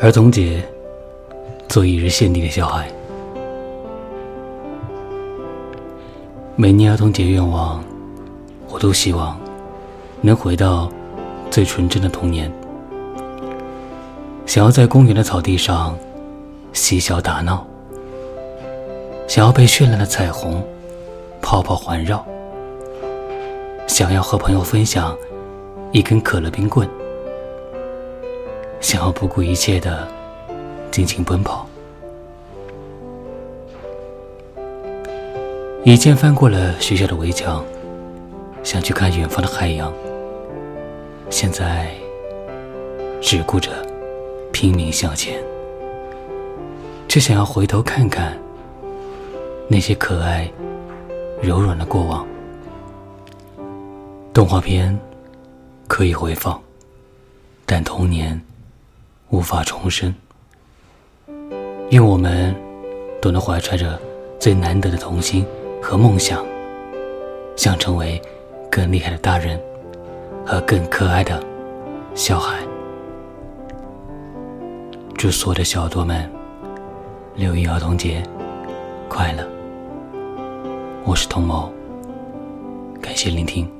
儿童节，做一日献地的小孩。每年儿童节愿望，我都希望能回到最纯真的童年。想要在公园的草地上嬉笑打闹，想要被绚烂的彩虹泡泡环绕，想要和朋友分享一根可乐冰棍。想要不顾一切的尽情奔跑，以前翻过了学校的围墙，想去看远方的海洋。现在只顾着拼命向前，却想要回头看看那些可爱、柔软的过往。动画片可以回放，但童年。无法重生。愿我们都能怀揣着最难得的童心和梦想，想成为更厉害的大人和更可爱的小孩。祝所有的小多们六一儿童节快乐！我是童某，感谢聆听。